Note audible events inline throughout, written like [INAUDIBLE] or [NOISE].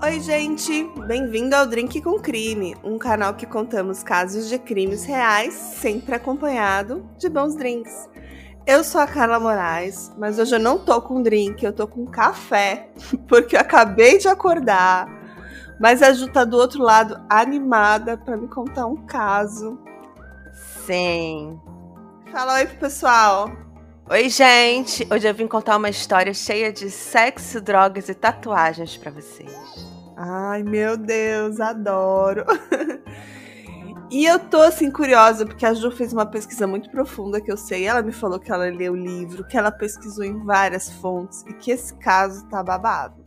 Oi, gente! Bem-vindo ao Drink com Crime, um canal que contamos casos de crimes reais, sempre acompanhado de bons drinks. Eu sou a Carla Moraes, mas hoje eu não tô com drink, eu tô com café, [LAUGHS] porque eu acabei de acordar. Mas a Ju tá do outro lado, animada para me contar um caso. Sim. Fala oi pro pessoal. Oi, gente! Hoje eu vim contar uma história cheia de sexo, drogas e tatuagens para vocês. Ai, meu Deus, adoro! [LAUGHS] e eu tô assim curiosa porque a Ju fez uma pesquisa muito profunda que eu sei. Ela me falou que ela leu o livro, que ela pesquisou em várias fontes e que esse caso tá babado.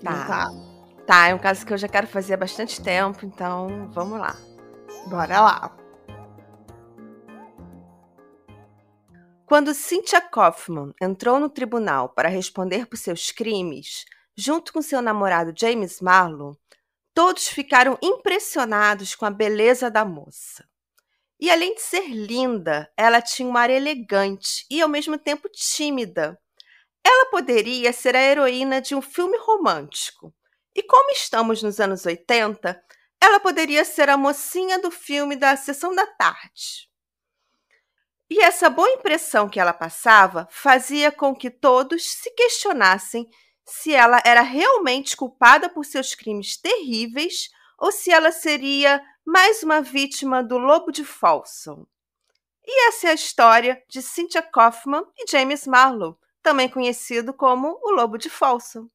Tá. tá? Tá, é um caso que eu já quero fazer há bastante tempo, então vamos lá. Bora lá. Quando Cynthia Kaufman entrou no tribunal para responder por seus crimes, junto com seu namorado James Marlowe, todos ficaram impressionados com a beleza da moça. E além de ser linda, ela tinha um ar elegante e ao mesmo tempo tímida. Ela poderia ser a heroína de um filme romântico. E como estamos nos anos 80, ela poderia ser a mocinha do filme da sessão da tarde. E essa boa impressão que ela passava fazia com que todos se questionassem se ela era realmente culpada por seus crimes terríveis ou se ela seria mais uma vítima do lobo de Folsom. E essa é a história de Cynthia Kaufman e James Marlowe, também conhecido como o Lobo de Folsom.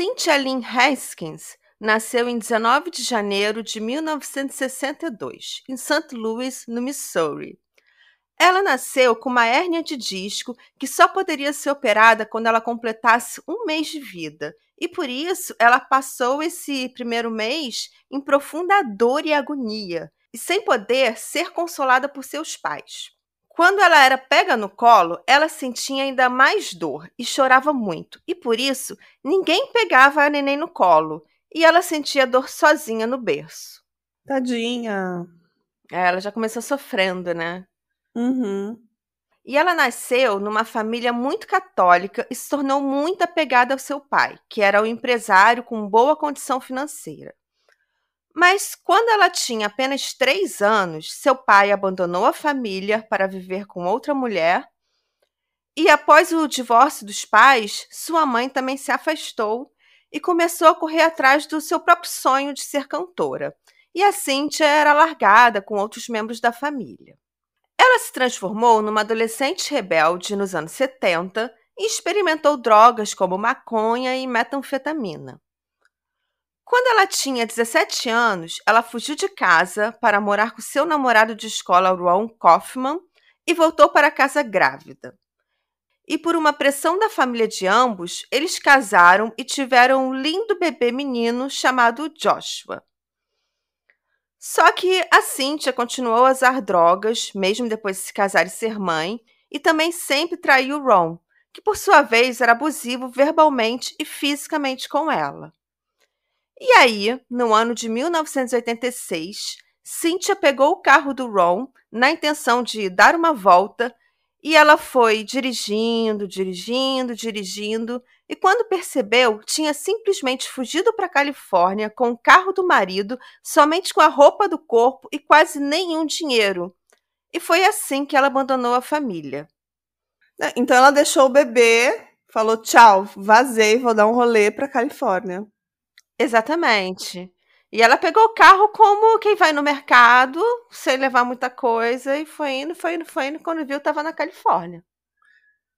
Cynthia Lynn Haskins nasceu em 19 de janeiro de 1962, em St. Louis, no Missouri. Ela nasceu com uma hérnia de disco que só poderia ser operada quando ela completasse um mês de vida, e por isso ela passou esse primeiro mês em profunda dor e agonia, e sem poder ser consolada por seus pais. Quando ela era pega no colo, ela sentia ainda mais dor e chorava muito, e por isso ninguém pegava a neném no colo, e ela sentia dor sozinha no berço. Tadinha. É, ela já começou sofrendo, né? Uhum. E ela nasceu numa família muito católica e se tornou muito apegada ao seu pai, que era um empresário com boa condição financeira. Mas quando ela tinha apenas três anos, seu pai abandonou a família para viver com outra mulher. E após o divórcio dos pais, sua mãe também se afastou e começou a correr atrás do seu próprio sonho de ser cantora. E a Cíntia era largada com outros membros da família. Ela se transformou numa adolescente rebelde nos anos 70 e experimentou drogas como maconha e metanfetamina. Quando ela tinha 17 anos, ela fugiu de casa para morar com seu namorado de escola, Ron Kaufman, e voltou para casa grávida. E por uma pressão da família de ambos, eles casaram e tiveram um lindo bebê menino chamado Joshua. Só que a Cynthia continuou a usar drogas, mesmo depois de se casar e ser mãe, e também sempre traiu Ron, que por sua vez era abusivo verbalmente e fisicamente com ela. E aí, no ano de 1986, Cynthia pegou o carro do Ron na intenção de dar uma volta e ela foi dirigindo, dirigindo, dirigindo, e quando percebeu, tinha simplesmente fugido para a Califórnia com o carro do marido, somente com a roupa do corpo e quase nenhum dinheiro. E foi assim que ela abandonou a família. Então ela deixou o bebê, falou tchau, vazei, vou dar um rolê para Califórnia. Exatamente. E ela pegou o carro como quem vai no mercado, sem levar muita coisa, e foi indo, foi indo, foi indo. Quando viu, estava na Califórnia.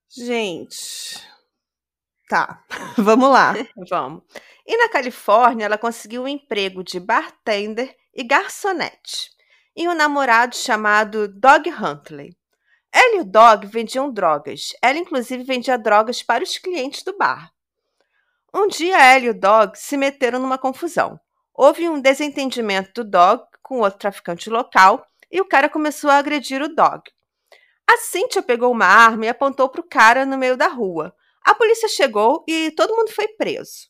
Gente. Tá, [LAUGHS] vamos lá. [LAUGHS] vamos. E na Califórnia, ela conseguiu um emprego de bartender e garçonete. E um namorado chamado Dog Huntley. Ela e o Dog vendiam drogas. Ela, inclusive, vendia drogas para os clientes do bar. Um dia ela e o Dog se meteram numa confusão. Houve um desentendimento do Dog com outro traficante local e o cara começou a agredir o Dog. A Cynthia pegou uma arma e apontou para o cara no meio da rua. A polícia chegou e todo mundo foi preso.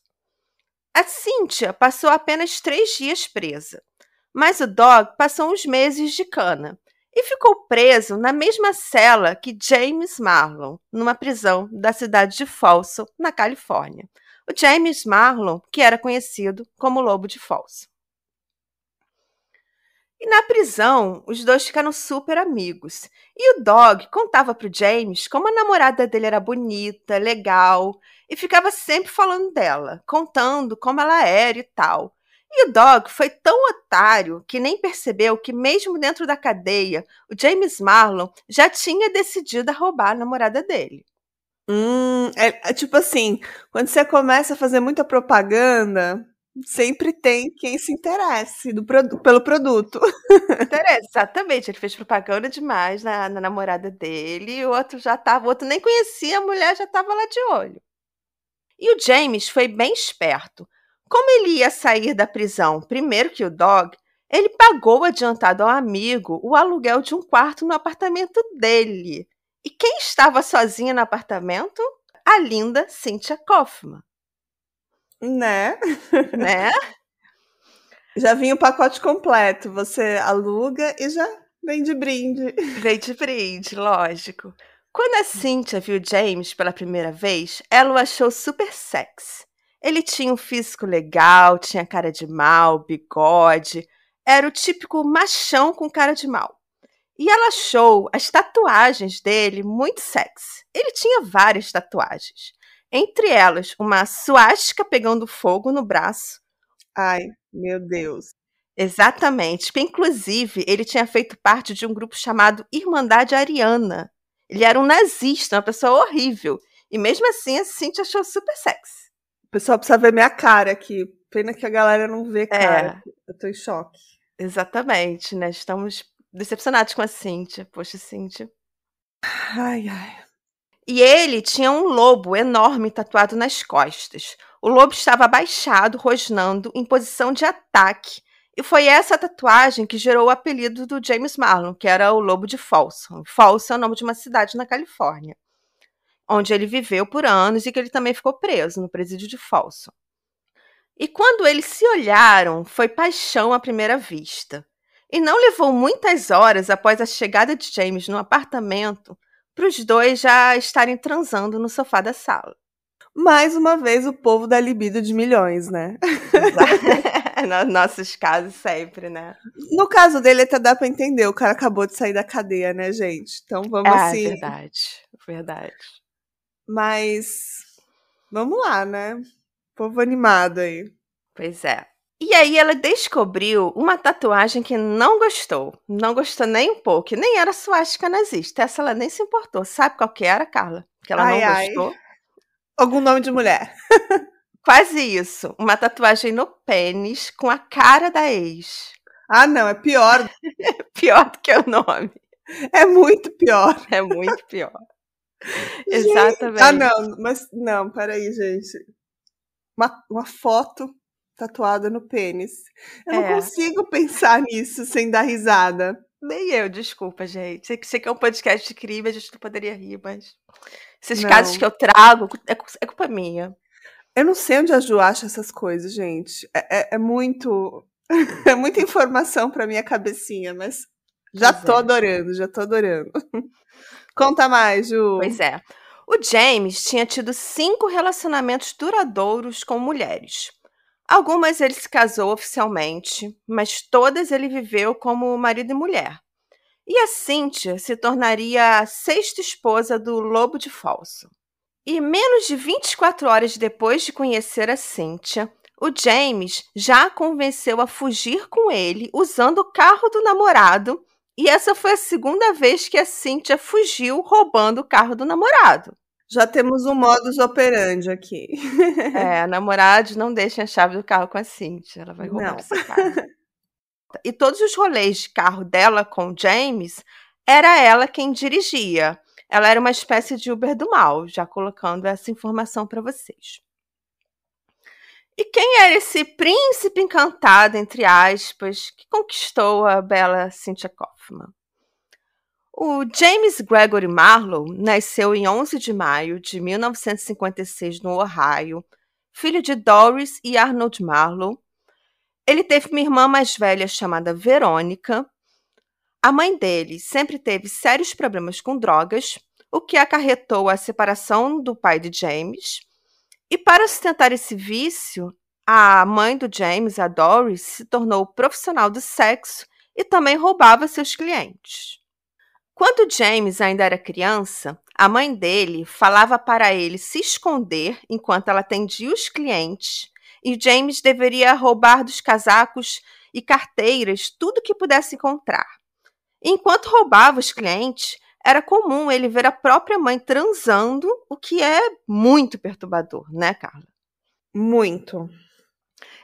A Cynthia passou apenas três dias presa, mas o Dog passou uns meses de cana. e ficou preso na mesma cela que James Marlon, numa prisão da cidade de Folsom, na Califórnia. O James Marlon, que era conhecido como Lobo de Folsom. E na prisão, os dois ficaram super amigos. E o Dog contava pro James como a namorada dele era bonita, legal, e ficava sempre falando dela, contando como ela era e tal. E o Dog foi tão otário que nem percebeu que, mesmo dentro da cadeia, o James Marlon já tinha decidido roubar a namorada dele. Hum, é, é tipo assim, quando você começa a fazer muita propaganda, sempre tem quem se interesse do produ pelo produto. Interessa, exatamente. Ele fez propaganda demais na, na namorada dele, e o outro já estava, o outro nem conhecia, a mulher já estava lá de olho. E o James foi bem esperto. Como ele ia sair da prisão primeiro que o Dog, ele pagou adiantado ao amigo o aluguel de um quarto no apartamento dele. E quem estava sozinha no apartamento? A linda Cynthia Kaufman. Né? Né? [LAUGHS] já vinha o pacote completo. Você aluga e já vem de brinde. Vem de brinde, lógico. Quando a Cynthia viu James pela primeira vez, ela o achou super sexy. Ele tinha um físico legal, tinha cara de mal, bigode. Era o típico machão com cara de mal. E ela achou as tatuagens dele muito sexy. Ele tinha várias tatuagens. Entre elas, uma suástica pegando fogo no braço. Ai, meu Deus. Exatamente. Inclusive, ele tinha feito parte de um grupo chamado Irmandade Ariana. Ele era um nazista, uma pessoa horrível. E mesmo assim, a Cintia achou super sexy. O pessoal precisa ver minha cara aqui. Pena que a galera não vê cara. É. Eu tô em choque. Exatamente, né? Estamos decepcionados com a Cintia. Poxa, Cintia. Ai, ai. E ele tinha um lobo enorme tatuado nas costas. O lobo estava abaixado, rosnando, em posição de ataque. E foi essa tatuagem que gerou o apelido do James Marlon, que era o Lobo de Folsom. Folsom é o nome de uma cidade na Califórnia, onde ele viveu por anos e que ele também ficou preso no presídio de Folsom. E quando eles se olharam, foi paixão à primeira vista. E não levou muitas horas após a chegada de James no apartamento para os dois já estarem transando no sofá da sala. Mais uma vez, o povo da libido de milhões, né? [LAUGHS] Nos nossos casos, sempre, né? No caso dele, até dá pra entender. O cara acabou de sair da cadeia, né, gente? Então vamos é, assim. verdade. Verdade. Mas. Vamos lá, né? Povo animado aí. Pois é. E aí ela descobriu uma tatuagem que não gostou. Não gostou nem um pouco. Nem era suástica nazista. Essa ela nem se importou. Sabe qual que era, Carla? Que ela ai, não ai. gostou? Algum nome de mulher. [LAUGHS] Quase isso. Uma tatuagem no pênis com a cara da ex. Ah, não. É pior. [LAUGHS] pior do que o nome. É muito pior. É muito pior. [LAUGHS] Exatamente. Ah, não. Mas não, peraí, gente. Uma, uma foto tatuada no pênis. Eu é. não consigo pensar nisso sem dar risada. Nem eu, desculpa, gente. Sei que, é um podcast de crime, a gente não poderia rir, mas. Esses não. casos que eu trago é, é, culpa minha. Eu não sei onde a Ju acha essas coisas, gente. É, é, é muito. [LAUGHS] é muita informação pra minha cabecinha, mas já pois tô é. adorando, já tô adorando. [LAUGHS] Conta mais, Ju. Pois é. O James tinha tido cinco relacionamentos duradouros com mulheres. Algumas ele se casou oficialmente, mas todas ele viveu como marido e mulher. E a Cynthia se tornaria a sexta esposa do Lobo de Falso. E menos de 24 horas depois de conhecer a Cynthia, o James já a convenceu a fugir com ele usando o carro do namorado, e essa foi a segunda vez que a Cynthia fugiu roubando o carro do namorado. Já temos um modus operandi aqui. É, a namorada não deixa a chave do carro com a Cintia. Ela vai roubar não. essa carro. E todos os rolês de carro dela com o James, era ela quem dirigia. Ela era uma espécie de Uber do mal, já colocando essa informação para vocês. E quem era esse príncipe encantado, entre aspas, que conquistou a bela Cynthia Kaufman? O James Gregory Marlowe nasceu em 11 de maio de 1956 no Ohio, filho de Doris e Arnold Marlowe. Ele teve uma irmã mais velha chamada Verônica. A mãe dele sempre teve sérios problemas com drogas, o que acarretou a separação do pai de James. E para sustentar esse vício, a mãe do James, a Doris, se tornou profissional do sexo e também roubava seus clientes. Quando James ainda era criança, a mãe dele falava para ele se esconder enquanto ela atendia os clientes e James deveria roubar dos casacos e carteiras tudo que pudesse encontrar. Enquanto roubava os clientes, era comum ele ver a própria mãe transando, o que é muito perturbador, né, Carla? Muito.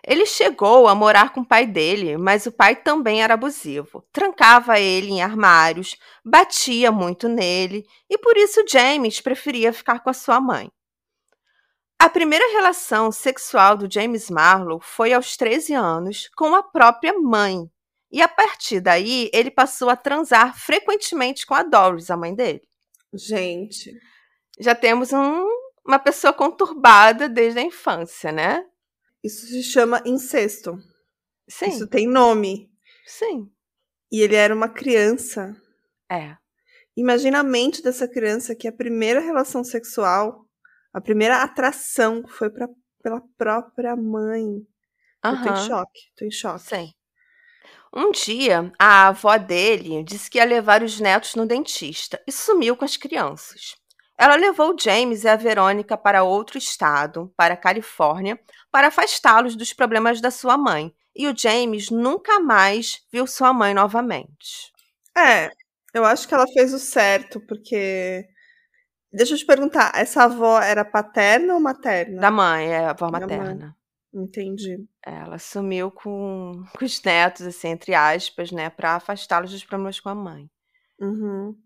Ele chegou a morar com o pai dele, mas o pai também era abusivo. Trancava ele em armários, batia muito nele, e por isso James preferia ficar com a sua mãe. A primeira relação sexual do James Marlowe foi aos 13 anos com a própria mãe, e a partir daí, ele passou a transar frequentemente com a Doris, a mãe dele. Gente. Já temos um, uma pessoa conturbada desde a infância, né? Isso se chama incesto. Sim. Isso tem nome. Sim. E ele era uma criança. É. Imagina a mente dessa criança que a primeira relação sexual, a primeira atração foi pra, pela própria mãe. Uhum. Eu tô em choque, tô em choque. Sim. Um dia, a avó dele disse que ia levar os netos no dentista e sumiu com as crianças. Ela levou James e a Verônica para outro estado, para a Califórnia, para afastá-los dos problemas da sua mãe. E o James nunca mais viu sua mãe novamente. É, eu acho que ela fez o certo, porque. Deixa eu te perguntar, essa avó era paterna ou materna? Da mãe, é a avó materna. Entendi. Ela sumiu com, com os netos, assim, entre aspas, né, para afastá-los dos problemas com a mãe. Uhum.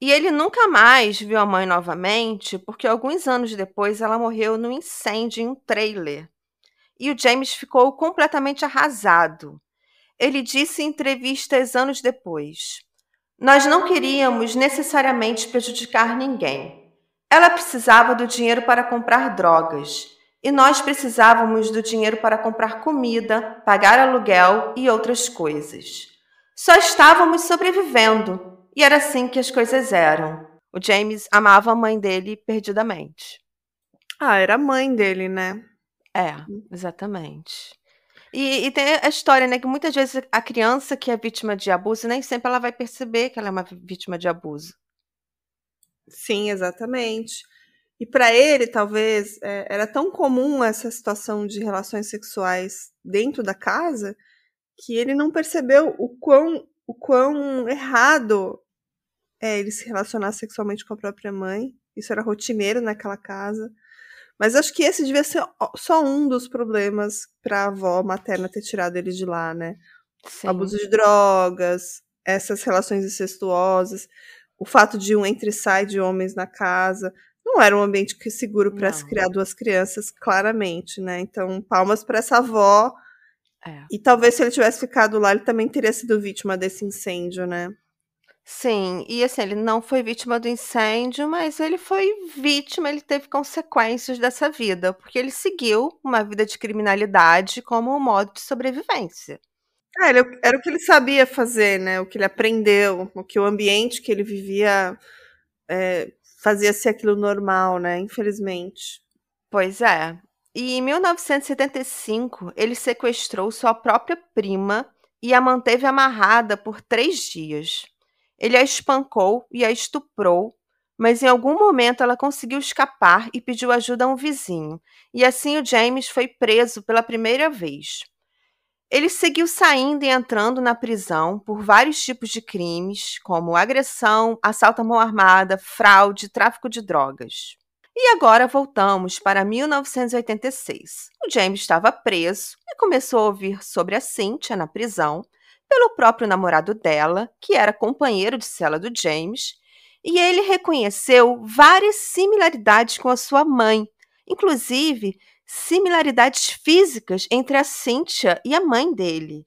E ele nunca mais viu a mãe novamente, porque alguns anos depois ela morreu num incêndio em um trailer. E o James ficou completamente arrasado. Ele disse em entrevistas anos depois: Nós não queríamos necessariamente prejudicar ninguém. Ela precisava do dinheiro para comprar drogas. E nós precisávamos do dinheiro para comprar comida, pagar aluguel e outras coisas. Só estávamos sobrevivendo, e era assim que as coisas eram. O James amava a mãe dele perdidamente. Ah, era a mãe dele, né? É, exatamente. E, e tem a história, né, que muitas vezes a criança que é vítima de abuso, nem sempre ela vai perceber que ela é uma vítima de abuso. Sim, exatamente. E para ele, talvez, é, era tão comum essa situação de relações sexuais dentro da casa que ele não percebeu o quão, o quão errado é ele se relacionar sexualmente com a própria mãe. Isso era rotineiro naquela casa. Mas acho que esse devia ser só um dos problemas para a avó materna ter tirado ele de lá, né? Sim. abuso de drogas, essas relações incestuosas, o fato de um entre e sai de homens na casa. Não era um ambiente que- seguro para se criar duas crianças, claramente, né? Então, palmas para essa avó. É. E talvez se ele tivesse ficado lá, ele também teria sido vítima desse incêndio, né? Sim, e assim, ele não foi vítima do incêndio, mas ele foi vítima, ele teve consequências dessa vida, porque ele seguiu uma vida de criminalidade como um modo de sobrevivência. Ah, ele- era o que ele sabia fazer, né? O que ele aprendeu, o que o ambiente que ele vivia é, fazia ser aquilo normal, né? Infelizmente. Pois é. E em 1975, ele sequestrou sua própria prima e a manteve amarrada por três dias. Ele a espancou e a estuprou, mas em algum momento ela conseguiu escapar e pediu ajuda a um vizinho. E assim o James foi preso pela primeira vez. Ele seguiu saindo e entrando na prisão por vários tipos de crimes, como agressão, assalto à mão armada, fraude, tráfico de drogas. E agora voltamos para 1986. O James estava preso e começou a ouvir sobre a Cynthia na prisão pelo próprio namorado dela, que era companheiro de cela do James, e ele reconheceu várias similaridades com a sua mãe, inclusive similaridades físicas entre a Cynthia e a mãe dele.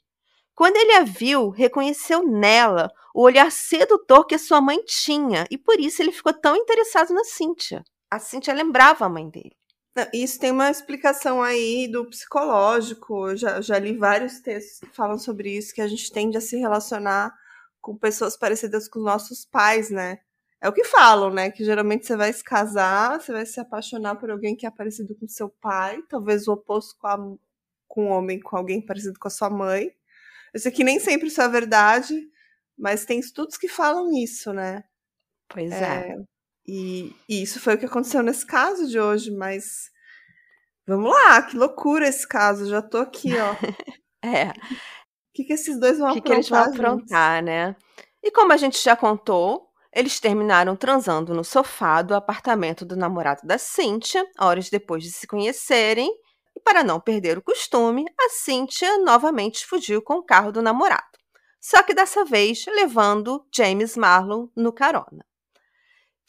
Quando ele a viu, reconheceu nela o olhar sedutor que a sua mãe tinha, e por isso ele ficou tão interessado na Cynthia. A Cynthia lembrava a mãe dele. Isso tem uma explicação aí do psicológico. Eu já, já li vários textos que falam sobre isso, que a gente tende a se relacionar com pessoas parecidas com nossos pais, né? É o que falam, né? Que geralmente você vai se casar, você vai se apaixonar por alguém que é parecido com seu pai, talvez o oposto com, a, com um homem, com alguém parecido com a sua mãe. Eu sei que nem sempre isso é verdade, mas tem estudos que falam isso, né? Pois é. é. E, e, isso foi o que aconteceu nesse caso de hoje, mas vamos lá, que loucura esse caso, já tô aqui, ó. [LAUGHS] é. O que, que esses dois vão que aprontar? O que eles vão aprontar, né? E como a gente já contou, eles terminaram transando no sofá do apartamento do namorado da Cynthia, horas depois de se conhecerem. E para não perder o costume, a Cynthia novamente fugiu com o carro do namorado. Só que dessa vez levando James Marlon no carona.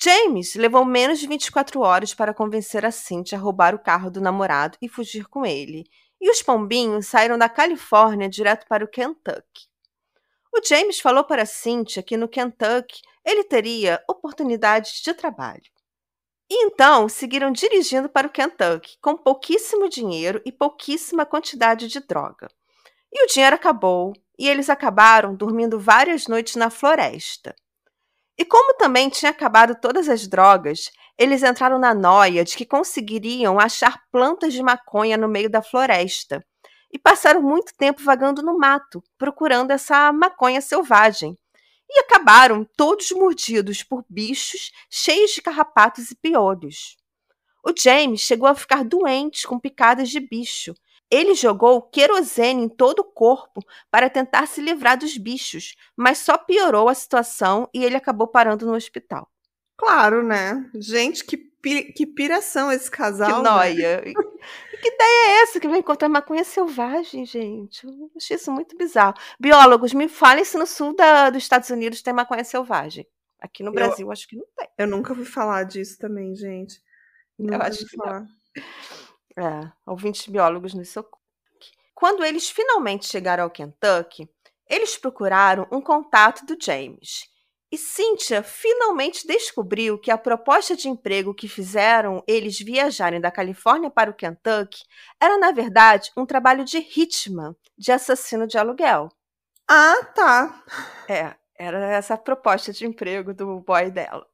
James levou menos de 24 horas para convencer a Cynthia a roubar o carro do namorado e fugir com ele. E os pombinhos saíram da Califórnia direto para o Kentucky. O James falou para Cynthia que no Kentucky ele teria oportunidades de trabalho. E então seguiram dirigindo para o Kentucky com pouquíssimo dinheiro e pouquíssima quantidade de droga. E o dinheiro acabou, e eles acabaram dormindo várias noites na floresta. E como também tinha acabado todas as drogas, eles entraram na noia de que conseguiriam achar plantas de maconha no meio da floresta. E passaram muito tempo vagando no mato, procurando essa maconha selvagem. E acabaram todos mordidos por bichos cheios de carrapatos e piolhos. O James chegou a ficar doente com picadas de bicho ele jogou querosene em todo o corpo para tentar se livrar dos bichos, mas só piorou a situação e ele acabou parando no hospital. Claro, né? Gente, que, pi que piração esse casal. Que né? noia. Né? que ideia é essa que vai encontrar maconha selvagem, gente? Eu achei isso muito bizarro. Biólogos, me falem se no sul da, dos Estados Unidos tem maconha selvagem. Aqui no Brasil, eu, acho que não tem. Eu nunca ouvi falar disso também, gente. Nunca eu acho que falar. Não. É, ouvintes biólogos nos socorro. Quando eles finalmente chegaram ao Kentucky, eles procuraram um contato do James. E Cynthia finalmente descobriu que a proposta de emprego que fizeram eles viajarem da Califórnia para o Kentucky era, na verdade, um trabalho de hitman, de assassino de aluguel. Ah, tá. É, era essa a proposta de emprego do boy dela.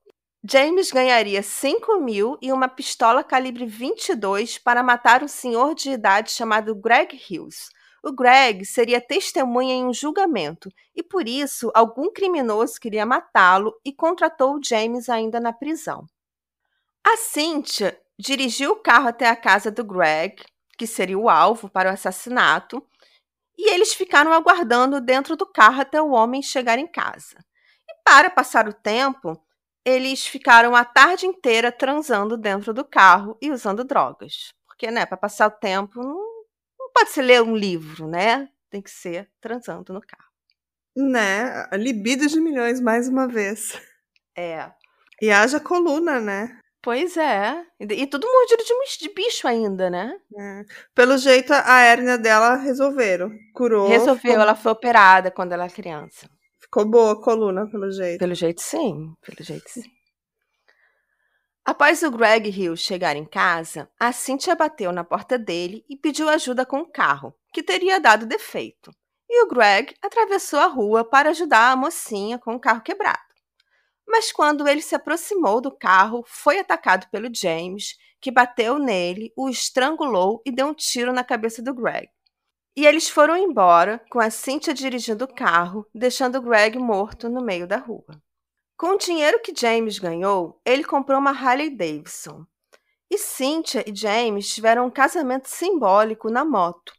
James ganharia 5 mil e uma pistola calibre 22 para matar um senhor de idade chamado Greg Hills. O Greg seria testemunha em um julgamento e, por isso, algum criminoso queria matá-lo e contratou James ainda na prisão. A Cynthia dirigiu o carro até a casa do Greg, que seria o alvo para o assassinato, e eles ficaram aguardando dentro do carro até o homem chegar em casa. E para passar o tempo, eles ficaram a tarde inteira transando dentro do carro e usando drogas. Porque, né, para passar o tempo, não, não pode ser ler um livro, né? Tem que ser transando no carro. Né? Libido de milhões, mais uma vez. É. E haja coluna, né? Pois é. E, e tudo mordido de, de bicho ainda, né? É. Pelo jeito, a hérnia dela resolveram. Curou. Resolveu, ficou... ela foi operada quando ela era criança. Ficou boa a coluna, pelo jeito. Pelo jeito, sim. Pelo jeito, sim. Após o Greg Hill chegar em casa, a Cynthia bateu na porta dele e pediu ajuda com o carro, que teria dado defeito. E o Greg atravessou a rua para ajudar a mocinha com o carro quebrado. Mas quando ele se aproximou do carro, foi atacado pelo James, que bateu nele, o estrangulou e deu um tiro na cabeça do Greg. E eles foram embora, com a Cynthia dirigindo o carro, deixando Greg morto no meio da rua. Com o dinheiro que James ganhou, ele comprou uma Harley Davidson. E Cynthia e James tiveram um casamento simbólico na moto.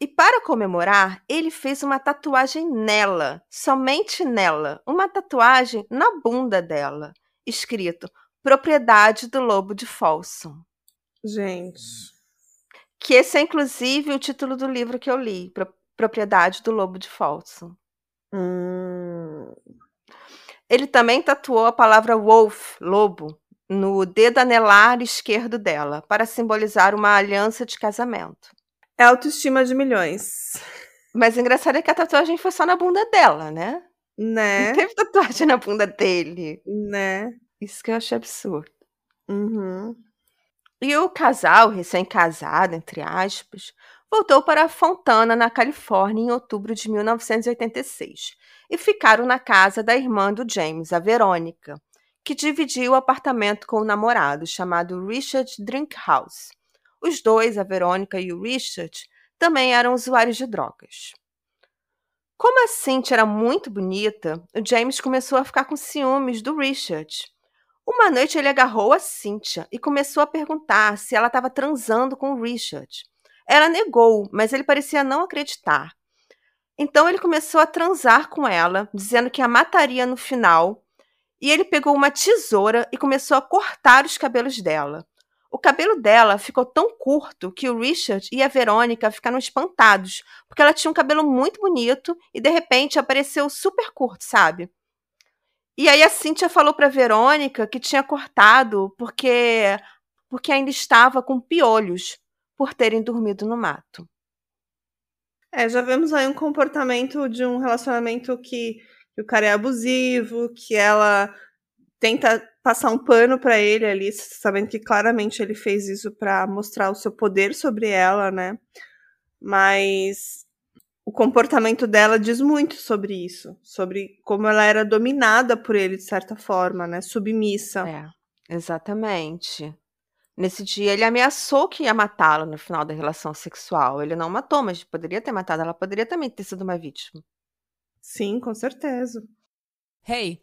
E para comemorar, ele fez uma tatuagem nela, somente nela, uma tatuagem na bunda dela, escrito Propriedade do Lobo de Folsom. Gente, que esse é, inclusive, o título do livro que eu li, Propriedade do Lobo de Falso. Hum. Ele também tatuou a palavra wolf, lobo, no dedo anelar esquerdo dela, para simbolizar uma aliança de casamento. É autoestima de milhões. Mas o engraçado é que a tatuagem foi só na bunda dela, né? Né? Não teve tatuagem na bunda dele. Né? Isso que eu achei absurdo. Uhum. E o casal, recém-casado, entre aspas, voltou para Fontana, na Califórnia, em outubro de 1986 e ficaram na casa da irmã do James, a Verônica, que dividia o apartamento com o namorado, chamado Richard Drinkhouse. Os dois, a Verônica e o Richard, também eram usuários de drogas. Como a Cynthia era muito bonita, o James começou a ficar com ciúmes do Richard. Uma noite ele agarrou a Cynthia e começou a perguntar se ela estava transando com o Richard. Ela negou, mas ele parecia não acreditar. Então ele começou a transar com ela, dizendo que a mataria no final, e ele pegou uma tesoura e começou a cortar os cabelos dela. O cabelo dela ficou tão curto que o Richard e a Verônica ficaram espantados, porque ela tinha um cabelo muito bonito e de repente apareceu super curto, sabe? E aí a Cíntia falou para Verônica que tinha cortado porque porque ainda estava com piolhos por terem dormido no mato. É, já vemos aí um comportamento de um relacionamento que, que o cara é abusivo, que ela tenta passar um pano para ele ali, sabendo que claramente ele fez isso para mostrar o seu poder sobre ela, né? Mas o comportamento dela diz muito sobre isso, sobre como ela era dominada por ele de certa forma, né? Submissa. É, exatamente. Nesse dia, ele ameaçou que ia matá-la no final da relação sexual. Ele não matou, mas poderia ter matado. Ela poderia também ter sido uma vítima. Sim, com certeza. Hey,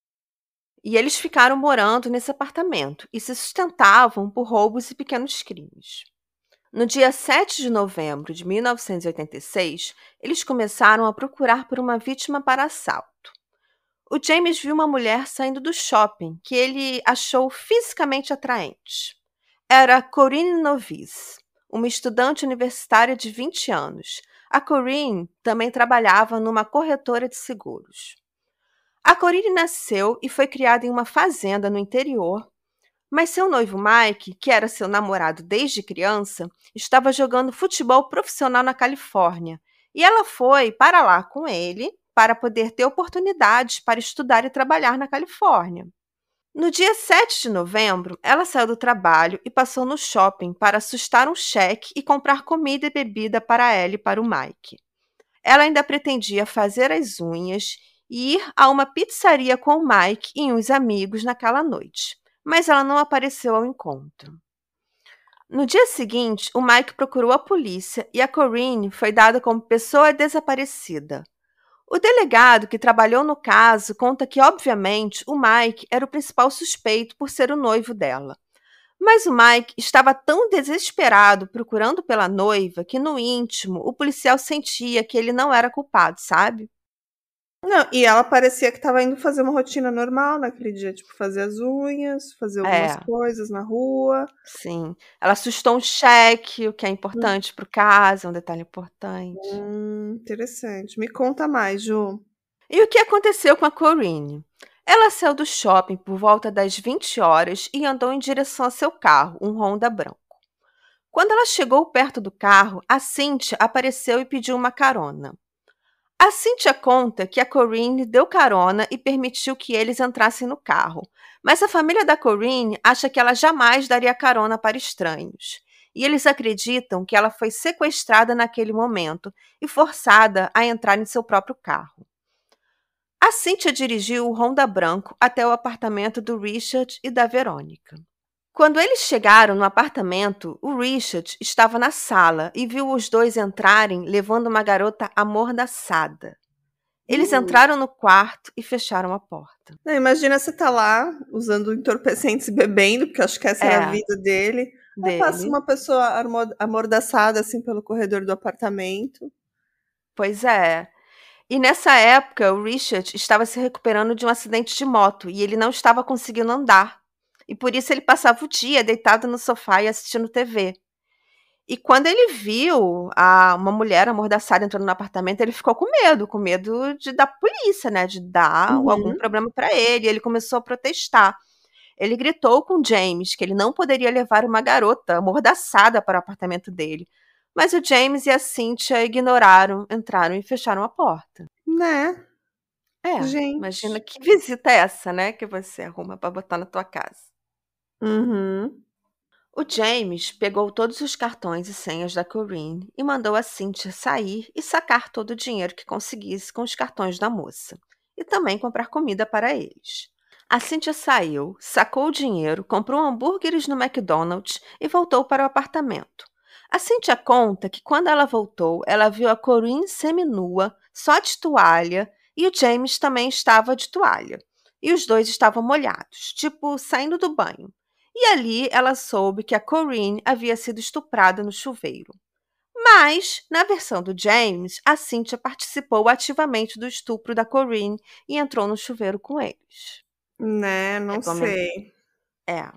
E eles ficaram morando nesse apartamento e se sustentavam por roubos e pequenos crimes. No dia 7 de novembro de 1986, eles começaram a procurar por uma vítima para assalto. O James viu uma mulher saindo do shopping que ele achou fisicamente atraente. Era Corinne Novice, uma estudante universitária de 20 anos. A Corinne também trabalhava numa corretora de seguros. A Corinne nasceu e foi criada em uma fazenda no interior mas seu noivo Mike, que era seu namorado desde criança, estava jogando futebol profissional na Califórnia e ela foi para lá com ele para poder ter oportunidades para estudar e trabalhar na Califórnia. No dia 7 de novembro, ela saiu do trabalho e passou no shopping para assustar um cheque e comprar comida e bebida para ela e para o Mike. Ela ainda pretendia fazer as unhas ir a uma pizzaria com o Mike e uns amigos naquela noite mas ela não apareceu ao encontro. No dia seguinte, o Mike procurou a polícia e a Corinne foi dada como pessoa desaparecida. O delegado que trabalhou no caso conta que, obviamente, o Mike era o principal suspeito por ser o noivo dela. Mas o Mike estava tão desesperado procurando pela noiva que, no íntimo, o policial sentia que ele não era culpado, sabe? Não, e ela parecia que estava indo fazer uma rotina normal naquele dia, tipo, fazer as unhas, fazer algumas é. coisas na rua. Sim. Ela assustou um cheque, o que é importante hum. para o caso, é um detalhe importante. Hum, interessante. Me conta mais, Ju. E o que aconteceu com a Corinne? Ela saiu do shopping por volta das 20 horas e andou em direção ao seu carro, um Honda branco. Quando ela chegou perto do carro, a Cynthia apareceu e pediu uma carona. A Cynthia conta que a Corinne deu carona e permitiu que eles entrassem no carro, mas a família da Corinne acha que ela jamais daria carona para estranhos. E eles acreditam que ela foi sequestrada naquele momento e forçada a entrar em seu próprio carro. A Cynthia dirigiu o Honda branco até o apartamento do Richard e da Verônica. Quando eles chegaram no apartamento, o Richard estava na sala e viu os dois entrarem levando uma garota amordaçada. Eles uh. entraram no quarto e fecharam a porta. Não, imagina você tá lá usando entorpecentes e bebendo, porque acho que essa é. era a vida dele. dele. Aí passa uma pessoa amordaçada assim pelo corredor do apartamento. Pois é. E nessa época, o Richard estava se recuperando de um acidente de moto e ele não estava conseguindo andar e por isso ele passava o dia deitado no sofá e assistindo TV. E quando ele viu a, uma mulher amordaçada entrando no apartamento, ele ficou com medo, com medo de da polícia, né? De dar Uhum. algum problema para ele. Ele começou a protestar. Ele gritou com James que ele não poderia levar uma garota amordaçada para o apartamento dele. Mas o James e a Cynthia ignoraram, entraram e fecharam a porta. Né? É, Gente. imagina que [LAUGHS] visita é essa, né? Que você arruma para botar na tua casa. Uhum. O James pegou todos os cartões e senhas da Corinne e mandou a Cynthia sair e sacar todo o dinheiro que conseguisse com os cartões da moça, e também comprar comida para eles. A Cynthia saiu, sacou o dinheiro, comprou hambúrgueres no McDonald's e voltou para o apartamento. A Cynthia conta que quando ela voltou, ela viu a Corinne seminua, só de toalha, e o James também estava de toalha. E os dois estavam molhados, tipo saindo do banho. E ali ela soube que a Corinne havia sido estuprada no chuveiro. Mas, na versão do James, a Cynthia participou ativamente do estupro da Corinne e entrou no chuveiro com eles. Né? Não É sei. É.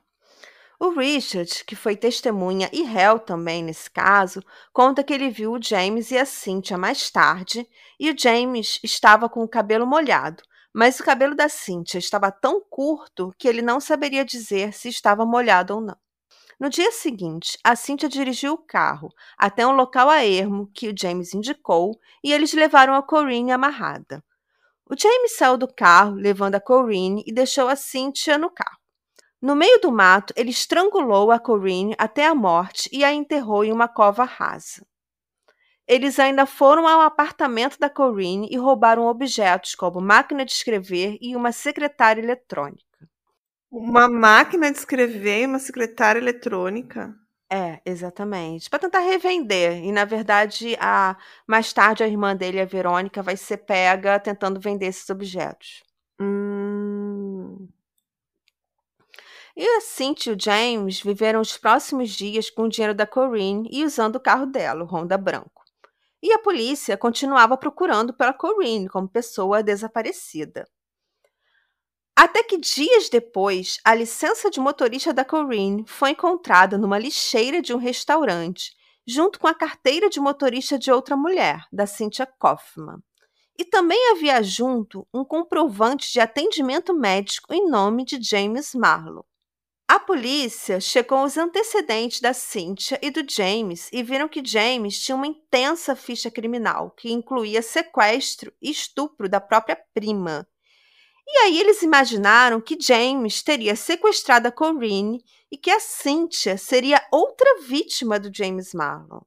O Richard, que foi testemunha e réu também nesse caso, conta que ele viu o James e a Cynthia mais tarde e o James estava com o cabelo molhado, mas o cabelo da Cynthia estava tão curto que ele não saberia dizer se estava molhado ou não. No dia seguinte, a Cynthia dirigiu o carro até um local a ermo que o James indicou e eles levaram a Corinne amarrada. O James saiu do carro levando a Corinne e deixou a Cynthia no carro. No meio do mato, ele estrangulou a Corinne até a morte e a enterrou em uma cova rasa. Eles ainda foram ao apartamento da Corinne e roubaram objetos como máquina de escrever e uma secretária eletrônica. Uma máquina de escrever e uma secretária eletrônica. É, exatamente. Para tentar revender. E, na verdade, a mais tarde a irmã dele, a Verônica, vai ser pega tentando vender esses objetos. Hum. E a Cynthia e o James viveram os próximos dias com o dinheiro da Corinne e usando o carro dela, o Honda branco. E a polícia continuava procurando pela Corinne como pessoa desaparecida. Até que dias depois, a licença de motorista da Corinne foi encontrada numa lixeira de um restaurante, junto com a carteira de motorista de outra mulher, da Cynthia Kaufman. E também havia junto um comprovante de atendimento médico em nome de James Marlowe. A polícia checou os antecedentes da Cynthia e do James e viram que James tinha uma intensa ficha criminal, que incluía sequestro e estupro da própria prima. E aí eles imaginaram que James teria sequestrado a Corinne e que a Cynthia seria outra vítima do James Marlowe.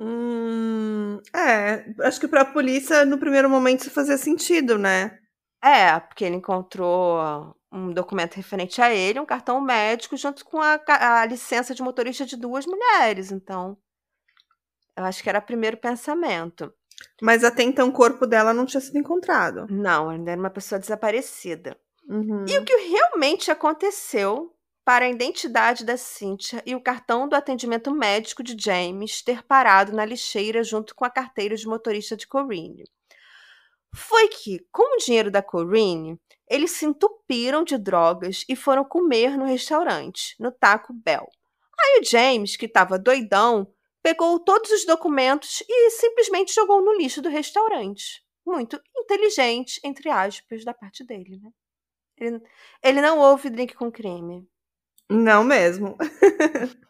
Hum, é, acho que pra polícia, no primeiro momento, isso fazia sentido, né? É, porque ele encontrou um documento referente a ele, um cartão médico, junto com a, a licença de motorista de duas mulheres. Então, eu acho que era o primeiro pensamento. Mas até então o corpo dela não tinha sido encontrado. Não, ainda era uma pessoa desaparecida. Uhum. E o que realmente aconteceu para a identidade da Cynthia e o cartão do atendimento médico de James ter parado na lixeira junto com a carteira de motorista de Corinne? Foi que, com o dinheiro da Corinne, eles se entupiram de drogas e foram comer no restaurante, no Taco Bell. Aí o James, que estava doidão, pegou todos os documentos e simplesmente jogou no lixo do restaurante. Muito inteligente, entre aspas, da parte dele, né? Ele, ele não houve drink com crime. Não mesmo. [LAUGHS]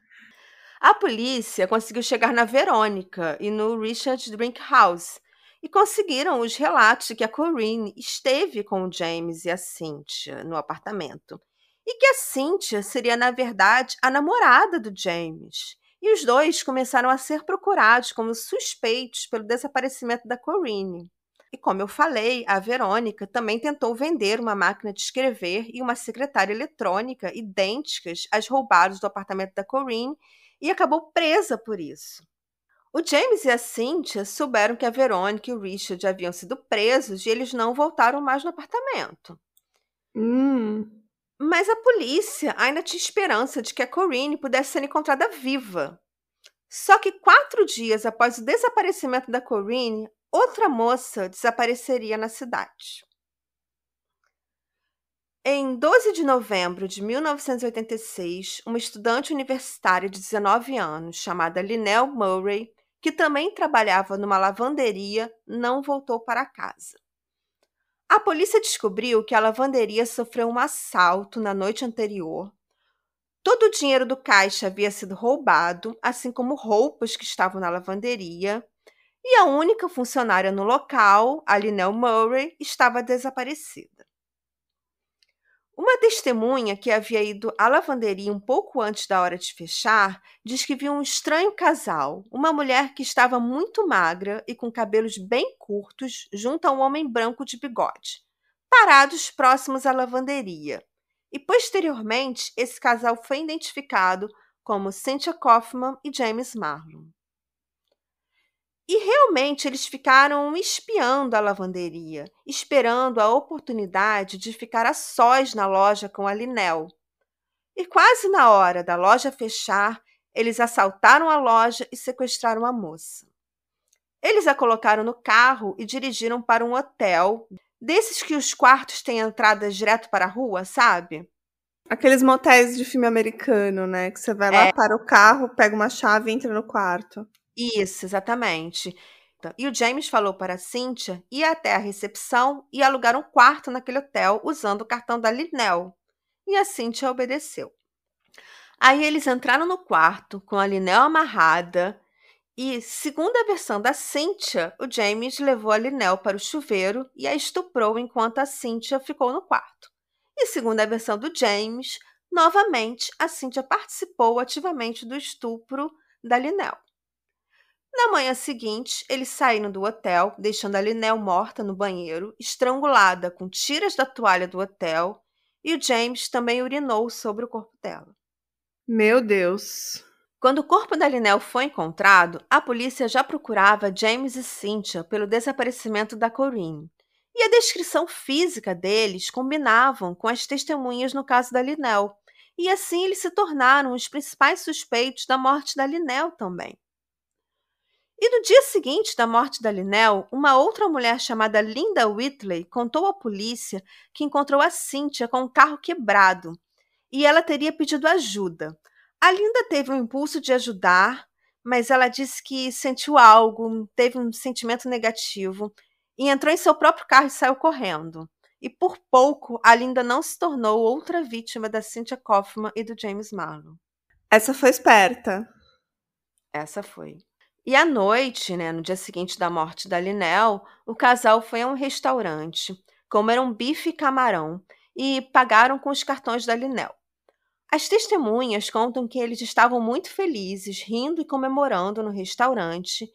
A polícia conseguiu chegar na Verônica e no Richard Drink House e conseguiram os relatos de que a Corinne esteve com o James e a Cynthia no apartamento e que a Cynthia seria, na verdade, a namorada do James. E os dois começaram a ser procurados como suspeitos pelo desaparecimento da Corinne. E como eu falei, a Verônica também tentou vender uma máquina de escrever e uma secretária eletrônica idênticas às roubadas do apartamento da Corinne e acabou presa por isso. O James e a Cynthia souberam que a Verônica e o Richard haviam sido presos e eles não voltaram mais no apartamento. Hum. Mas a polícia ainda tinha esperança de que a Corinne pudesse ser encontrada viva. Só que quatro dias após o desaparecimento da Corinne, outra moça desapareceria na cidade. Em 12 de novembro de 1986, uma estudante universitária de 19 anos, chamada Linnell Murray, que também trabalhava numa lavanderia, não voltou para casa. A polícia descobriu que a lavanderia sofreu um assalto na noite anterior. Todo o dinheiro do caixa havia sido roubado, assim como roupas que estavam na lavanderia, e a única funcionária no local, a Linnell Murray, estava desaparecida. Uma testemunha que havia ido à lavanderia um pouco antes da hora de fechar diz que viu um estranho casal, uma mulher que estava muito magra e com cabelos bem curtos, junto a um homem branco de bigode, parados próximos à lavanderia. E posteriormente, esse casal foi identificado como Cynthia Kaufman e James Marlon. E realmente eles ficaram espiando a lavanderia, esperando a oportunidade de ficar a sós na loja com a Linel. E quase na hora da loja fechar, eles assaltaram a loja e sequestraram a moça. Eles a colocaram no carro e dirigiram para um hotel, desses que os quartos têm entradas direto para a rua, sabe? Aqueles motéis de filme americano, né? Que você vai lá, é. para o carro, pega uma chave e entra no quarto. Isso, exatamente. E o James falou para Cynthia ir até a recepção e alugar um quarto naquele hotel usando o cartão da Linel. E a Cynthia obedeceu. Aí eles entraram no quarto com a Linel amarrada e, segundo a versão da Cynthia, o James levou a Linel para o chuveiro e a estuprou enquanto a Cynthia ficou no quarto. E, segundo a versão do James, novamente a Cynthia participou ativamente do estupro da Linel. Na manhã seguinte, eles saíram do hotel, deixando a Linel morta no banheiro, estrangulada com tiras da toalha do hotel, e o James também urinou sobre o corpo dela. Meu Deus! Quando o corpo da Linel foi encontrado, a polícia já procurava James e Cynthia pelo desaparecimento da Corinne. E a descrição física deles combinavam com as testemunhas no caso da Linel. E assim eles se tornaram os principais suspeitos da morte da Linel também. E no dia seguinte da morte da Linel, uma outra mulher chamada Linda Whitley contou à polícia que encontrou a Cynthia com um carro quebrado e ela teria pedido ajuda. A Linda teve um impulso de ajudar, mas ela disse que sentiu algo, teve um sentimento negativo e entrou em seu próprio carro e saiu correndo. E por pouco, a Linda não se tornou outra vítima da Cynthia Kaufman e do James Marlowe. Essa foi esperta. Essa foi. E à noite, né, no dia seguinte da morte da Linel, o casal foi a um restaurante, comeram bife e camarão e pagaram com os cartões da Linel. As testemunhas contam que eles estavam muito felizes, rindo e comemorando no restaurante,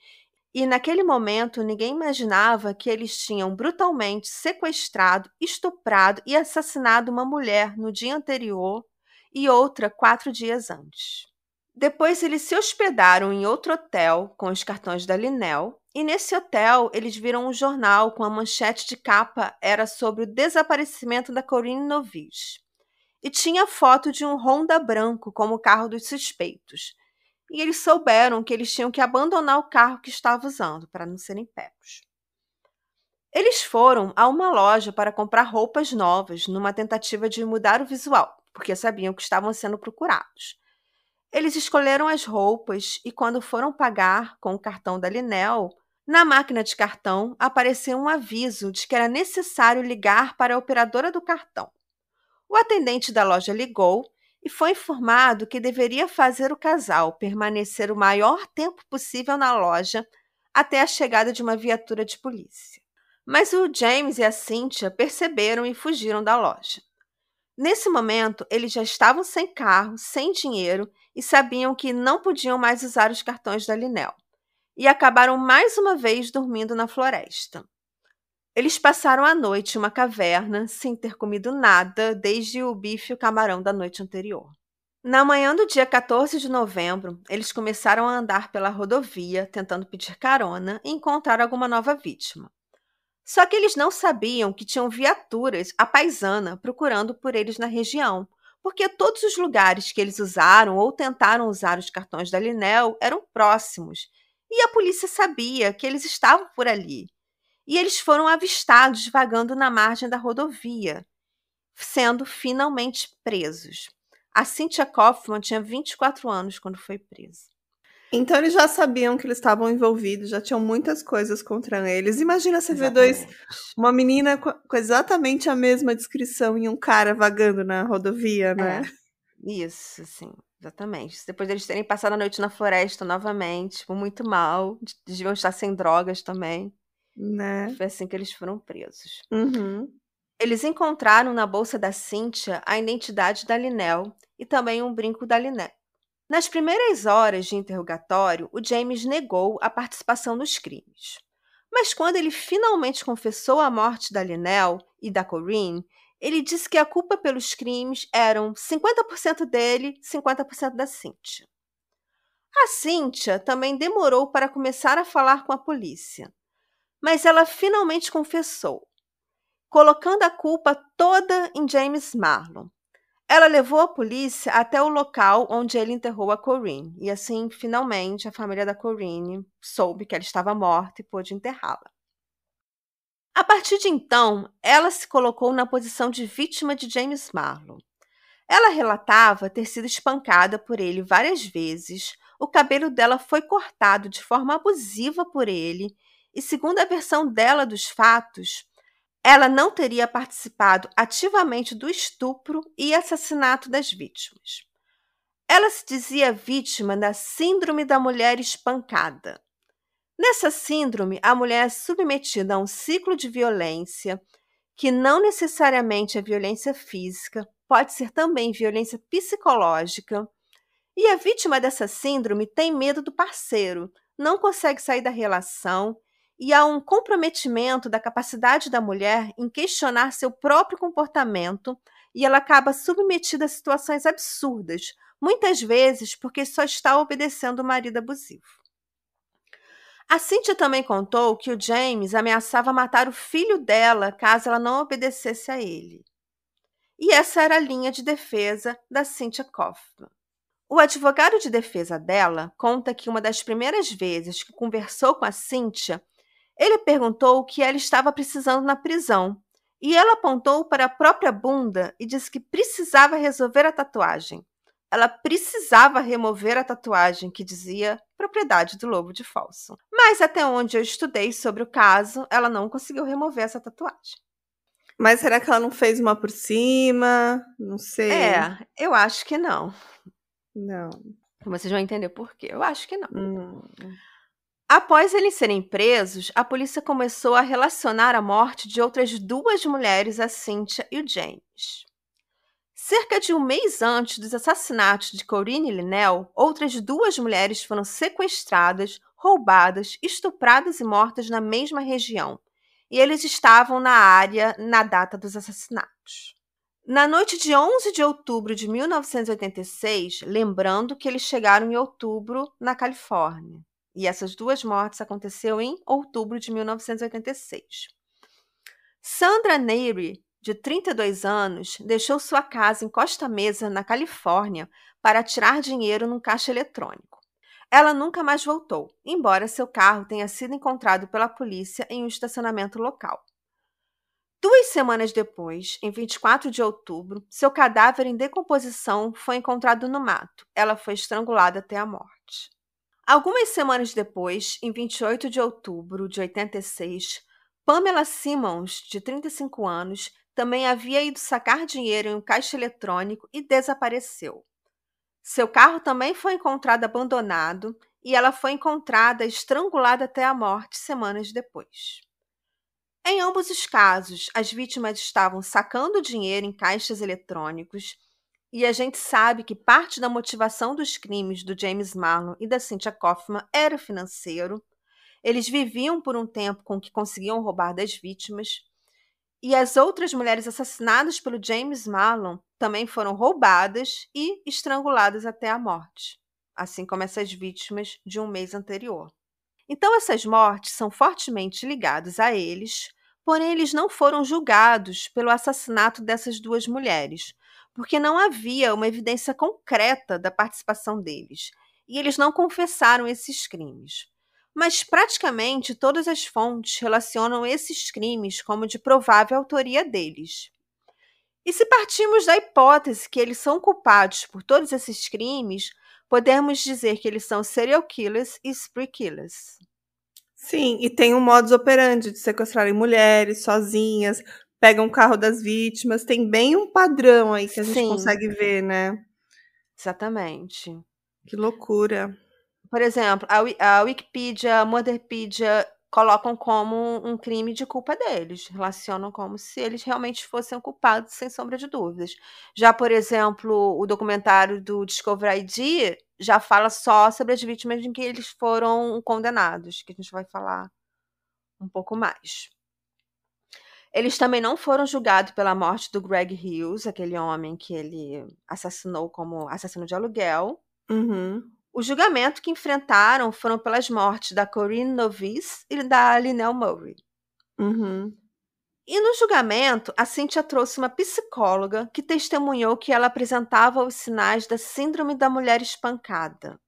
e naquele momento ninguém imaginava que eles tinham brutalmente sequestrado, estuprado e assassinado uma mulher no dia anterior e outra quatro dias antes. Depois eles se hospedaram em outro hotel com os cartões da Linel, e nesse hotel eles viram um jornal com a manchete de capa era sobre o desaparecimento da Corinne Novis. E tinha foto de um Honda branco como carro dos suspeitos. E eles souberam que eles tinham que abandonar o carro que estava usando para não serem pegos. Eles foram a uma loja para comprar roupas novas numa tentativa de mudar o visual, porque sabiam que estavam sendo procurados. Eles escolheram as roupas e, quando foram pagar com o cartão da Linel, na máquina de cartão apareceu um aviso de que era necessário ligar para a operadora do cartão. O atendente da loja ligou e foi informado que deveria fazer o casal permanecer o maior tempo possível na loja até a chegada de uma viatura de polícia. Mas o James e a Cynthia perceberam e fugiram da loja. Nesse momento, eles já estavam sem carro, sem dinheiro e sabiam que não podiam mais usar os cartões da Linel. E acabaram mais uma vez dormindo na floresta. Eles passaram a noite em uma caverna, sem ter comido nada desde o bife e o camarão da noite anterior. Na manhã do dia 14 de novembro, eles começaram a andar pela rodovia, tentando pedir carona e encontrar alguma nova vítima. Só que eles não sabiam que tinham viaturas à paisana procurando por eles na região, porque todos os lugares que eles usaram ou tentaram usar os cartões da Linel eram próximos, e a polícia sabia que eles estavam por ali. E eles foram avistados vagando na margem da rodovia. sendo finalmente presos. A Cynthia Kaufman tinha 24 anos quando foi presa. Então eles já sabiam que eles estavam envolvidos, já tinham muitas coisas contra eles. Imagina você ver dois, uma menina com, exatamente a mesma descrição e um cara vagando na rodovia, né? É, isso, sim, exatamente. Depois deles terem passado a noite na floresta novamente, tipo, muito mal, deviam estar sem drogas também. Né? Foi assim que eles foram presos. Uhum. Eles encontraram na bolsa da Cynthia a identidade da Linel e também um brinco da Linel. Nas primeiras horas de interrogatório, o James negou a participação nos crimes. Mas quando ele finalmente confessou a morte da Linel e da Corinne, ele disse que a culpa pelos crimes eram 50% dele, 50% da Cynthia. A Cynthia também demorou para começar a falar com a polícia, mas ela finalmente confessou, colocando a culpa toda em James Marlon, ela levou a polícia até o local onde ele enterrou a Corinne, e assim, finalmente, a família da Corinne soube que ela estava morta e pôde enterrá-la. A partir de então, ela se colocou na posição de vítima de James Marlowe. Ela relatava ter sido espancada por ele várias vezes, o cabelo dela foi cortado de forma abusiva por ele, e segundo a versão dela dos fatos, ela não teria participado ativamente do estupro e assassinato das vítimas. Ela se dizia vítima da Síndrome da Mulher Espancada. Nessa síndrome, a mulher é submetida a um ciclo de violência, que não necessariamente é violência física, pode ser também violência psicológica. E a vítima dessa síndrome tem medo do parceiro, não consegue sair da relação e há um comprometimento da capacidade da mulher em questionar seu próprio comportamento e ela acaba submetida a situações absurdas, muitas vezes porque só está obedecendo o marido abusivo. A Cynthia também contou que o James ameaçava matar o filho dela caso ela não obedecesse a ele. E essa era a linha de defesa da Cynthia Kaufman. O advogado de defesa dela conta que uma das primeiras vezes que conversou com a Cynthia, ele perguntou o que ela estava precisando na prisão, e ela apontou para a própria bunda e disse que precisava resolver a tatuagem. Ela precisava remover a tatuagem que dizia propriedade do lobo de falso. Mas até onde eu estudei sobre o caso, ela não conseguiu remover essa tatuagem. Mas será que ela não fez uma por cima? Não sei. É, eu acho que não. Não. Vocês vão entender por quê. Eu acho que não. Hum. Após eles serem presos, a polícia começou a relacionar a morte de outras duas mulheres a Cynthia e o James. Cerca de um mês antes dos assassinatos de Corinne e Linnell, outras duas mulheres foram sequestradas, roubadas, estupradas e mortas na mesma região, e eles estavam na área na data dos assassinatos. Na noite de 11 de outubro de 1986, lembrando que eles chegaram em outubro na Califórnia. E essas duas mortes aconteceram em outubro de 1986. Sandra Neyri, de 32 anos, deixou sua casa em Costa Mesa, na Califórnia, para tirar dinheiro num caixa eletrônico. Ela nunca mais voltou, embora seu carro tenha sido encontrado pela polícia em um estacionamento local. Duas semanas depois, em 24 de outubro, seu cadáver em decomposição foi encontrado no mato. Ela foi estrangulada até a morte. Algumas semanas depois, em 28 de outubro de 86, Pamela Simmons, de 35 anos, também havia ido sacar dinheiro em um caixa eletrônico e desapareceu. Seu carro também foi encontrado abandonado e ela foi encontrada estrangulada até a morte semanas depois. Em ambos os casos, as vítimas estavam sacando dinheiro em caixas eletrônicos e a gente sabe que parte da motivação dos crimes do James Marlon e da Cynthia Kaufman era financeiro. Eles viviam por um tempo com o que conseguiam roubar das vítimas. E as outras mulheres assassinadas pelo James Marlon também foram roubadas e estranguladas até a morte, assim como essas vítimas de um mês anterior. Então, essas mortes são fortemente ligadas a eles, porém, eles não foram julgados pelo assassinato dessas duas mulheres, porque não havia uma evidência concreta da participação deles, e eles não confessaram esses crimes. Mas praticamente todas as fontes relacionam esses crimes como de provável autoria deles. E se partimos da hipótese que eles são culpados por todos esses crimes, podemos dizer que eles são serial killers e spree killers. Sim, e tem um modus operandi de sequestrarem mulheres sozinhas, pegam o carro das vítimas, tem bem um padrão aí que a gente Sim. consegue ver, né? Exatamente. Que loucura. Por exemplo, a, a Wikipedia, a Motherpedia colocam como um crime de culpa deles, relacionam como se eles realmente fossem culpados, sem sombra de dúvidas. Já, por exemplo, o documentário do Discovery ID já fala só sobre as vítimas em que eles foram condenados, que a gente vai falar um pouco mais. Eles também não foram julgados pela morte do Greg Hughes, aquele homem que ele assassinou como assassino de aluguel. Uhum. O julgamento que enfrentaram foram pelas mortes da Corinne Novice e da Linnell Murray. Uhum. E no julgamento, a Cynthia trouxe uma psicóloga que testemunhou que ela apresentava os sinais da síndrome da mulher espancada.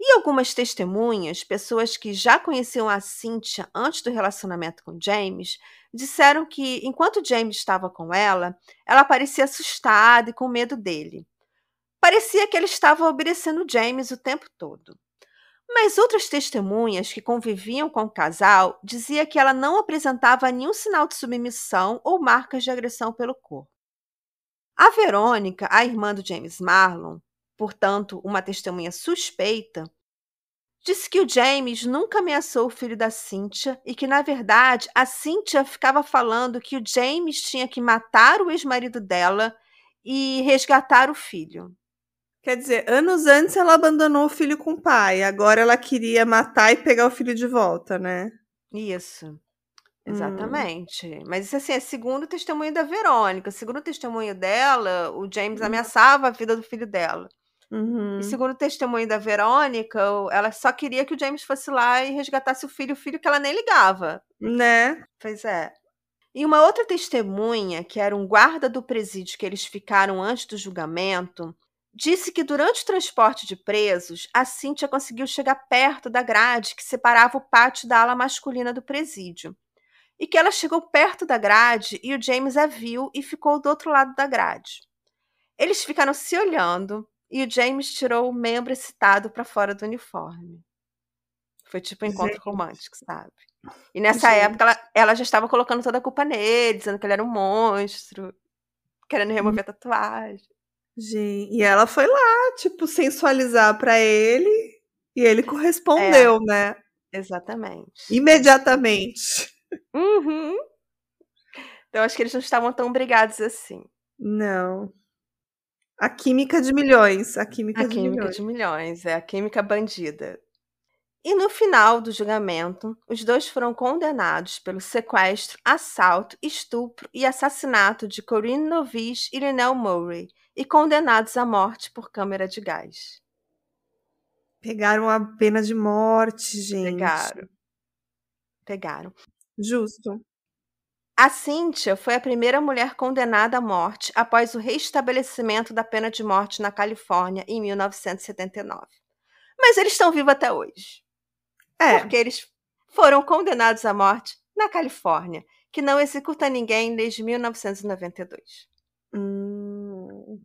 E algumas testemunhas, pessoas que já conheciam a Cynthia antes do relacionamento com James, disseram que enquanto James estava com ela, ela parecia assustada e com medo dele. Parecia que ela estava obedecendo James o tempo todo. Mas outras testemunhas que conviviam com o casal diziam que ela não apresentava nenhum sinal de submissão ou marcas de agressão pelo corpo. A Verônica, a irmã do James Marlon, portanto, uma testemunha suspeita, disse que o James nunca ameaçou o filho da Cynthia e que, na verdade, a Cynthia ficava falando que o James tinha que matar o ex-marido dela e resgatar o filho. Quer dizer, anos antes ela abandonou o filho com o pai, agora ela queria matar e pegar o filho de volta, né? Isso. Exatamente. Mas isso assim, é segundo o testemunho da Verônica. Segundo o testemunho dela, o James ameaçava a vida do filho dela. Uhum. E segundo o testemunho da Verônica, ela só queria que o James fosse lá e resgatasse o filho, o filho que ela nem ligava. Né? Pois é. E uma outra testemunha, que era um guarda do presídio que eles ficaram antes do julgamento, disse que durante o transporte de presos, a Cíntia conseguiu chegar perto da grade que separava o pátio da ala masculina do presídio. E que ela chegou perto da grade e o James a viu e ficou do outro lado da grade. Eles ficaram se olhando e o James tirou o membro excitado para fora do uniforme. Foi tipo um encontro Gente. romântico, sabe? E nessa Gente. época ela, ela já estava colocando toda a culpa nele, dizendo que ele era um monstro, querendo remover a tatuagem. Gente, e ela foi lá, tipo, sensualizar pra ele e ele correspondeu, né? Exatamente. Imediatamente. Uhum. Então acho que eles não estavam tão brigados assim. Não. A química de milhões. A química, A de, química milhões. de milhões, é a química bandida. E no final do julgamento, os dois foram condenados pelo sequestro, assalto, estupro e assassinato de Corinne Novice e Linnell Murray e condenados à morte por câmara de gás. Pegaram a pena de morte, gente. Pegaram. Pegaram. Justo. A Cynthia foi a primeira mulher condenada à morte após o restabelecimento da pena de morte na Califórnia em 1979. Mas eles estão vivos até hoje. É. porque eles foram condenados à morte na Califórnia, que não executa ninguém desde 1992. Hum,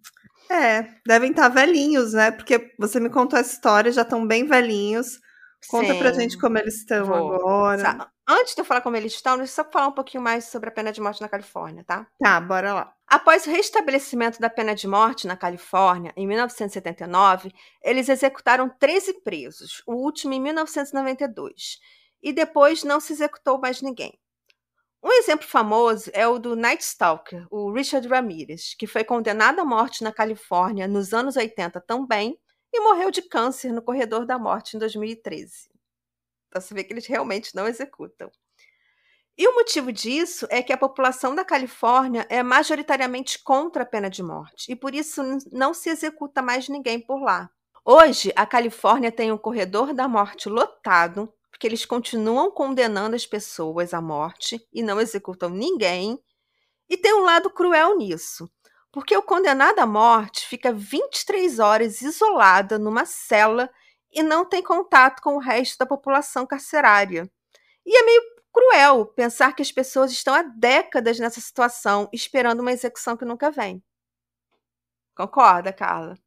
é, devem estar velhinhos, né? Porque você me contou essa história, já estão bem velhinhos. Conta pra Sim. gente como eles estão Vou. agora. Antes de eu falar como eles estão, deixa eu só falar um pouquinho mais sobre a pena de morte na Califórnia, tá? Tá, bora lá. Após o restabelecimento da pena de morte na Califórnia, em 1979, eles executaram 13 presos, o último em 1992, e depois não se executou mais ninguém. Um exemplo famoso é o do Night Stalker, o Richard Ramirez, que foi condenado à morte na Califórnia nos anos 80 também e morreu de câncer no corredor da morte em 2013. Então você vê que eles realmente não executam. E o motivo disso é que a população da Califórnia é majoritariamente contra a pena de morte e por isso não se executa mais ninguém por lá. Hoje, a Califórnia tem um corredor da morte lotado, porque eles continuam condenando as pessoas à morte e não executam ninguém. E tem um lado cruel nisso, porque o condenado à morte fica 23 horas isolada numa cela e não tem contato com o resto da população carcerária. E é meio cruel pensar que as pessoas estão há décadas nessa situação, esperando uma execução que nunca vem. Concorda, Carla?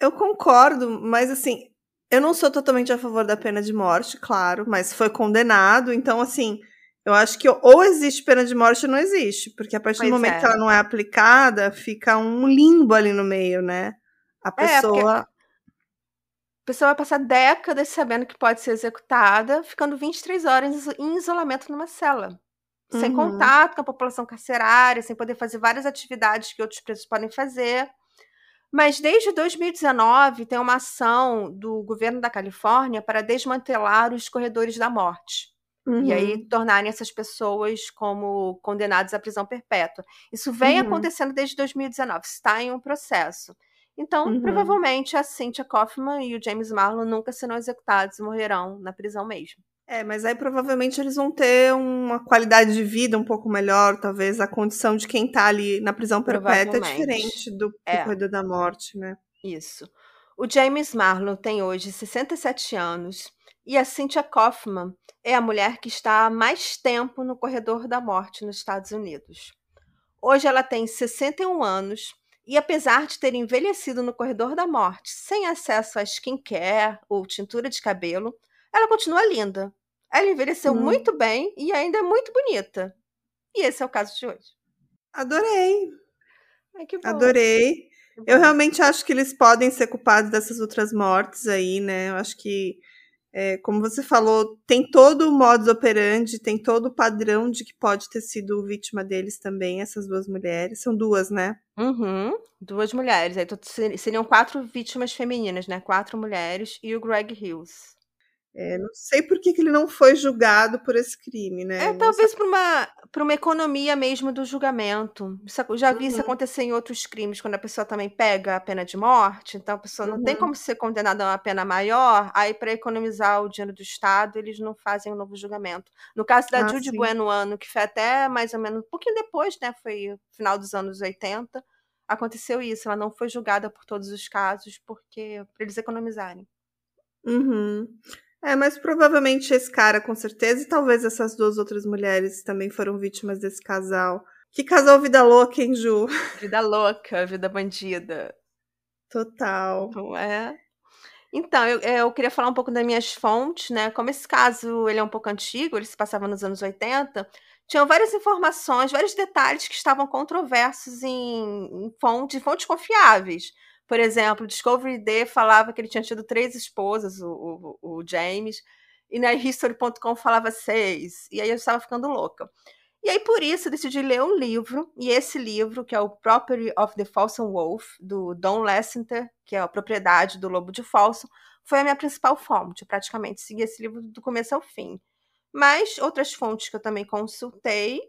Eu concordo, mas assim, eu não sou totalmente a favor da pena de morte, claro, mas foi condenado, então assim, eu acho que ou existe pena de morte ou não existe, porque a partir pois do momento é. que ela não é aplicada, fica um limbo ali no meio, né? A é, pessoa. É, pessoa vai passar décadas sabendo que pode ser executada, ficando 23 horas em isolamento numa cela. Uhum. Sem contato com a população carcerária, sem poder fazer várias atividades que outros presos podem fazer. Mas desde 2019 tem uma ação do governo da Califórnia para desmantelar os corredores da morte. Uhum. E aí uhum. tornarem essas pessoas como condenados à prisão perpétua. Isso vem uhum. acontecendo desde 2019, está em um processo. Então, uhum. provavelmente a Cynthia Kaufman e o James Marlon nunca serão executados e morrerão na prisão mesmo. É, mas aí provavelmente eles vão ter uma qualidade de vida um pouco melhor, talvez a condição de quem tá ali na prisão perpétua é diferente do, do é. corredor da morte, né? Isso. O James Marlon tem hoje 67 anos e a Cynthia Kaufman é a mulher que está há mais tempo no corredor da morte nos Estados Unidos. Hoje ela tem 61 anos e, apesar de ter envelhecido no corredor da morte sem acesso a skincare ou tintura de cabelo, ela continua linda, ela envelheceu hum. muito bem e ainda é muito bonita. E esse é o caso de hoje. Adorei. Ai, Adorei. Eu realmente acho que eles podem ser culpados dessas outras mortes aí, né? Eu acho que, é, como você falou, tem todo o modus operandi, tem todo o padrão de que pode ter sido vítima deles também, essas duas mulheres. São duas, né? Uhum, duas mulheres. Aí seriam quatro vítimas femininas, né? Quatro mulheres e o Greg Hills. É, não sei por que, que, ele não foi julgado por esse crime, né? É, talvez por uma, por uma economia mesmo do julgamento. já vi uhum. isso acontecer em outros crimes, quando a pessoa também pega a pena de morte, então a pessoa não tem uhum. como ser condenada a uma pena maior, aí para economizar o dinheiro do Estado, eles não fazem um novo julgamento. No caso da ah, Judy Buenoano, que foi até mais ou menos um pouquinho depois, né? Foi final dos anos 80, aconteceu isso. Ela não foi julgada por todos os casos, porque para eles economizarem. Uhum. É, mas provavelmente esse cara, com certeza, e talvez essas duas outras mulheres também foram vítimas desse casal. Que casal vida louca, hein, Ju? [LAUGHS] Vida louca, vida bandida. Total. Não é? Então, eu, eu queria falar um pouco das minhas fontes, né? Como esse caso ele é um pouco antigo, ele se passava nos anos 80, tinham várias informações, vários detalhes que estavam controversos em, em fontes, fontes confiáveis. Por exemplo, Discovery D falava que ele tinha tido três esposas, o, o, o James, e na History.com falava seis. E aí eu estava ficando louca. E aí, por isso, eu decidi ler um livro, e esse livro, que é o Property of the Folsom Wolf, do Don Lessiter, que é a propriedade do Lobo de Folsom, foi a minha principal fonte. Eu praticamente segui esse livro do começo ao fim. Mas outras fontes que eu também consultei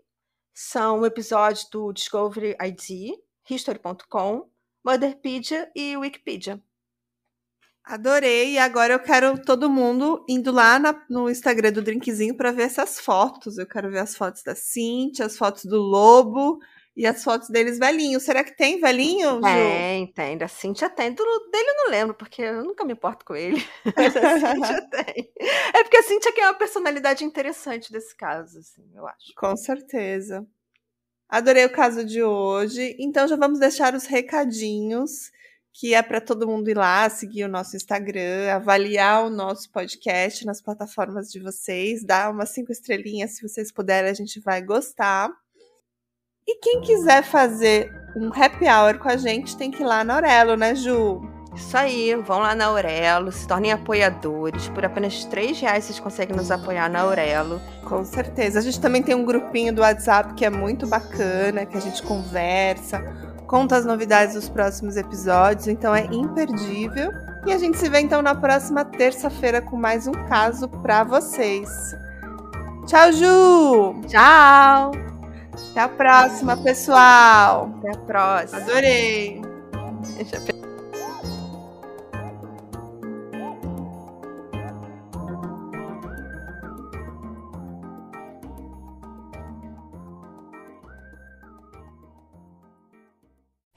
são o episódio do Discovery ID, History.com, Motherpedia e Wikipedia. Adorei, e agora eu quero todo mundo indo lá na, no Instagram do Drinkzinho para ver essas fotos. Eu quero ver as fotos da Cintia, as fotos do Lobo e as fotos deles velhinhos. Será que tem velhinho? Tem, Ju? tem. Da Cintia tem. Do dele eu não lembro, porque eu nunca me importo com ele. [LAUGHS] Mas a Cintia [LAUGHS] tem. É porque a Cintia que é uma personalidade interessante desse caso, assim, eu acho. Com certeza. Adorei o caso de hoje. Então já vamos deixar os recadinhos, que é para todo mundo ir lá, seguir o nosso Instagram, avaliar o nosso podcast nas plataformas de vocês, dar umas cinco estrelinhas se vocês puderem, a gente vai gostar. E quem quiser fazer um happy hour com a gente, tem que ir lá na Aurelo, né, Ju? Isso aí, vão lá na Aurelo, se tornem apoiadores. Por apenas três reais vocês conseguem nos apoiar na Aurelo. Com certeza. A gente também tem um grupinho do WhatsApp que é muito bacana, que a gente conversa, conta as novidades dos próximos episódios, então é imperdível. E a gente se vê então na próxima terça-feira com mais um caso para vocês. Tchau, Ju! Tchau! Até a próxima, pessoal! Até a próxima! Adorei!